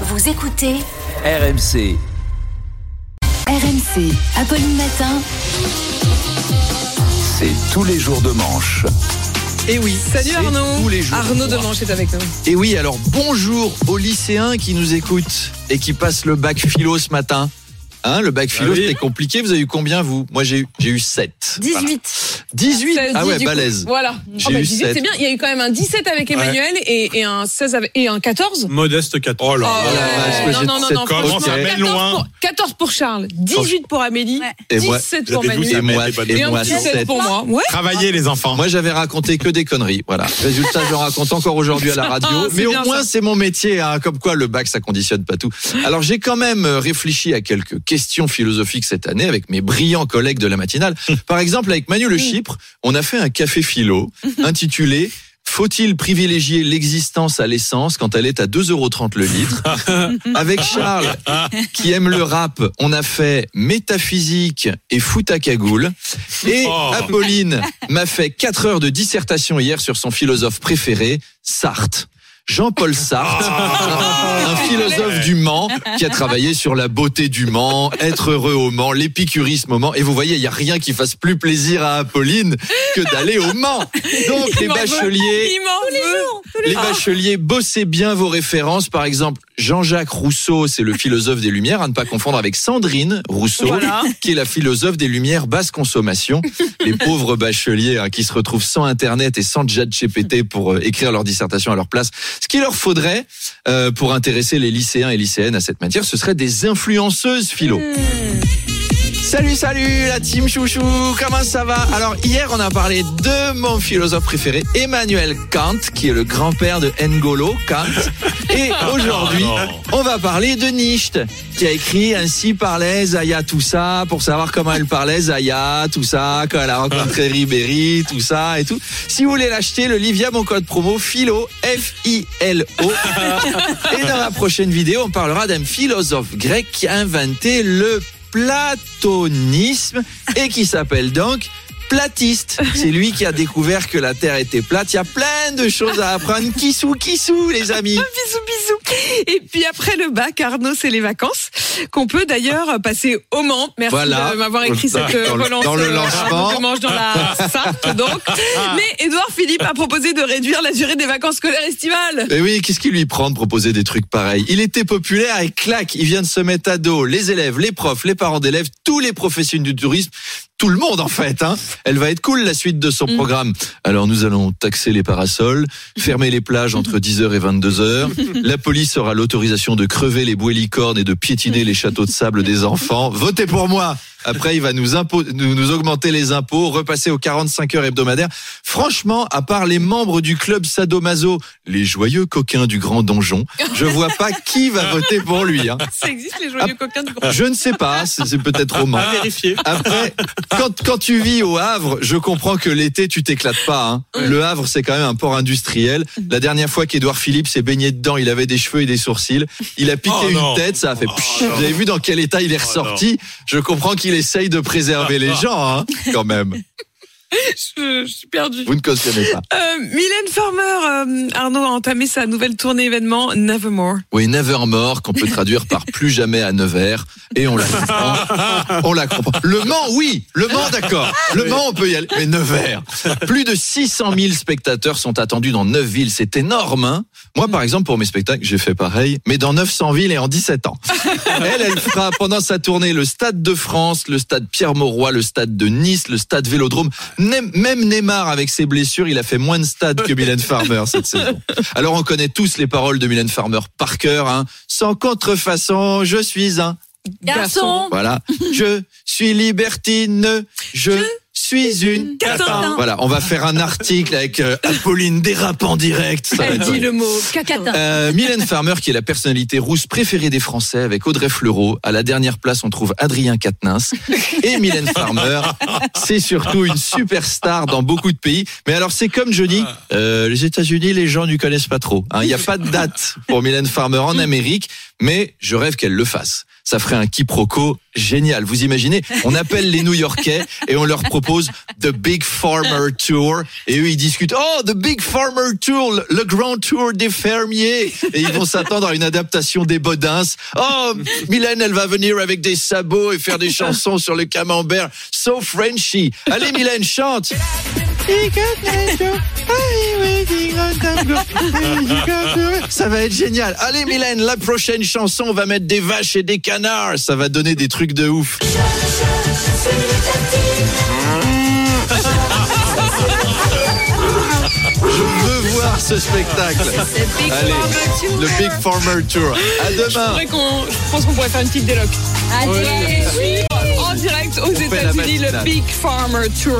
Vous écoutez RMC. RMC, Apolline Matin. C'est tous les jours de manche. Et oui, Salut Arnaud. tous les jours. Arnaud de Manche est avec nous. Et oui, alors bonjour aux lycéens qui nous écoutent et qui passent le bac philo ce matin. Hein, le bac philo, Ah oui. c'était compliqué. Vous avez eu combien, vous? Moi, j'ai eu, j'ai eu 7. 18. 18 16, Ah ouais, balèze. Voilà. J'ai Oh, bah, eu 18, sept. c'est bien. Il y a eu quand même un 17 avec Emmanuel et, et un 16 avec, et un 14. Modeste 14. Oh là Oh, là là, non, non, non, à mettre 14 loin. Pour, 14 pour Charles, 18 pour Amélie, Et moi- 17 Vous pour Manu. Et moi, et moi, petit 7. 7 pour moi. Ouais. Travaillez les enfants. Moi, j'avais raconté que des conneries. Voilà. Résultat, je raconte encore aujourd'hui à la radio. Ah, Mais au moins, ça. c'est mon métier. hein. Comme quoi, le bac, ça conditionne pas tout. Alors, j'ai quand même euh, réfléchi à quelques questions philosophiques cette année avec mes brillants collègues de la matinale. Par exemple, avec Manu Le Chypre, on a fait un café philo intitulé faut-il privilégier l'existence à l'essence quand elle est à 2,30 euros le litre Avec Charles, qui aime le rap, on a fait métaphysique et foot à cagoule. Et Oh. Apolline m'a fait 4 heures de dissertation hier sur son philosophe préféré, Sartre. Jean-Paul Sartre, un, un philosophe du Mans qui a travaillé sur la beauté du Mans, être heureux au Mans, l'épicurisme au Mans. Et vous voyez, il n'y a rien qui fasse plus plaisir à Apolline que d'aller au Mans. Donc les Il bacheliers, les bacheliers, bossez bien vos références. Par exemple, Jean-Jacques Rousseau, c'est le philosophe des Lumières, à ne pas confondre avec Sandrine Rousseau, Voilà. qui est la philosophe des Lumières basse consommation. Les pauvres bacheliers hein, qui se retrouvent sans Internet et sans chat GPT pour euh, écrire leur dissertation à leur place. Ce qu'il leur faudrait euh, pour intéresser les lycéens et lycéennes à cette matière, ce serait des influenceuses philo. Salut, salut la team chouchou, comment ça va? Alors hier on a parlé de mon philosophe préféré, Emmanuel Kant, qui est le grand-père de N'Golo Kant. Et aujourd'hui non. on va parler de Nietzsche, qui a écrit Ainsi parlait Zaya tout ça, pour savoir comment elle parlait Zaya, tout ça, quand elle a rencontré Ribéry, tout ça et tout. Si vous voulez l'acheter, le livre, il y a mon code promo philo, F-I-L-O. Et dans la prochaine vidéo, on parlera d'un philosophe grec qui a inventé le platonisme et qui s'appelle donc platiste. C'est lui qui a découvert que la Terre était plate. Il y a plein de choses à apprendre. Kissou, kissou, les amis. Et puis après le bac, Arnaud, c'est les vacances qu'on peut d'ailleurs passer au Mans. Merci Voilà. de m'avoir écrit cette euh, Dans le- relance. dans le euh, lancement. Arnaud dans la Sarthe, donc. Mais Édouard Philippe a proposé de réduire la durée des vacances scolaires estivales. Et oui, qu'est-ce qui lui prend de proposer des trucs pareils? Il était populaire et clac, il vient de se mettre à dos les élèves, les profs, les parents d'élèves, tous les professionnels du tourisme, tout le monde en fait. Hein. Elle va être cool la suite de son Mm. programme. Alors nous allons taxer les parasols, fermer les plages entre 10h et 22h. La police aura l'autorisation de crever les bouées licornes et de piétiner les châteaux de sable des enfants. Votez pour moi après, il va nous, impo- nous, nous augmenter les impôts, repasser aux 45 heures hebdomadaires. Franchement, à part les membres du club Sadomaso, les joyeux coquins du grand donjon, je vois pas qui va voter pour lui. hein. Ça existe, les joyeux coquins du grand. Je ne sais pas, c'est c'est peut-être roman. À vérifier. Après, quand, quand tu vis au Havre, je comprends que l'été, tu t'éclates pas. hein. Le Havre, c'est quand même un port industriel. La dernière fois qu'Édouard Philippe s'est baigné dedans, il avait des cheveux et des sourcils. Il a piqué Oh une tête, ça a fait... Oh. Vous avez vu dans quel état il est ressorti? Je comprends qu'il essaye de préserver les gens, hein, quand même. Je, je suis perdue. Vous ne cautionnez pas. Euh, Mylène Farmer, euh, Arnaud a entamé sa nouvelle tournée événement Nevermore. Oui, Nevermore, qu'on peut traduire par plus jamais à Nevers. Et on la comprend. On la comprend. Le Mans, oui. Le Mans, d'accord. Le Mans, on peut y aller. Mais Nevers. Plus de 600 000 spectateurs sont attendus dans 9 villes. C'est énorme, hein. Moi, par exemple, pour mes spectacles, j'ai fait pareil, mais dans 900 villes et en 17 ans. Elle, elle fera pendant sa tournée le Stade de France, le Stade Pierre-Mauroy, le Stade de Nice, le Stade Vélodrome. Même Neymar, avec ses blessures, il a fait moins de stades que Mylène Farmer cette saison. Alors, on connaît tous les paroles de Mylène Farmer par cœur, hein. Sans contrefaçon, je suis un Garçon. voilà. Je suis libertine. Je, suis une catin. Voilà, on va faire un article avec euh, Apolline dérape en direct. Ça va Elle dit vrai. le mot catin. Euh, Mylène Farmer, qui est la personnalité rousse préférée des Français, avec Audrey Fleurot. À la dernière place, on trouve Adrien Quatennens. Et Mylène Farmer, c'est surtout une superstar dans beaucoup de pays. Mais alors, c'est comme je dis, euh, les États-Unis, les gens ne connaissent pas trop. hein. Il n'y a pas de date pour Mylène Farmer en Amérique, mais je rêve qu'elle le fasse. Ça ferait un quiproquo génial. Vous imaginez On appelle les New-Yorkais et on leur propose The Big Farmer Tour. Et eux, ils discutent, oh, The Big Farmer Tour, le, le grand tour des fermiers. Et ils vont s'attendre à une adaptation des Bodins. Oh, Mylène, elle va venir avec des sabots et faire des chansons sur le camembert. So Frenchy. Allez, Mylène, chante. Ça va être génial. Allez, Mylène, la prochaine chanson, on va mettre des vaches et des canards. Ça va donner des trucs de ouf. Je veux voir ce spectacle. Big Allez, le Big Farmer Tour. À demain. je pense qu'on pourrait faire une petite déloc. Allez. En direct aux États-Unis, le. Big Farmer Tour.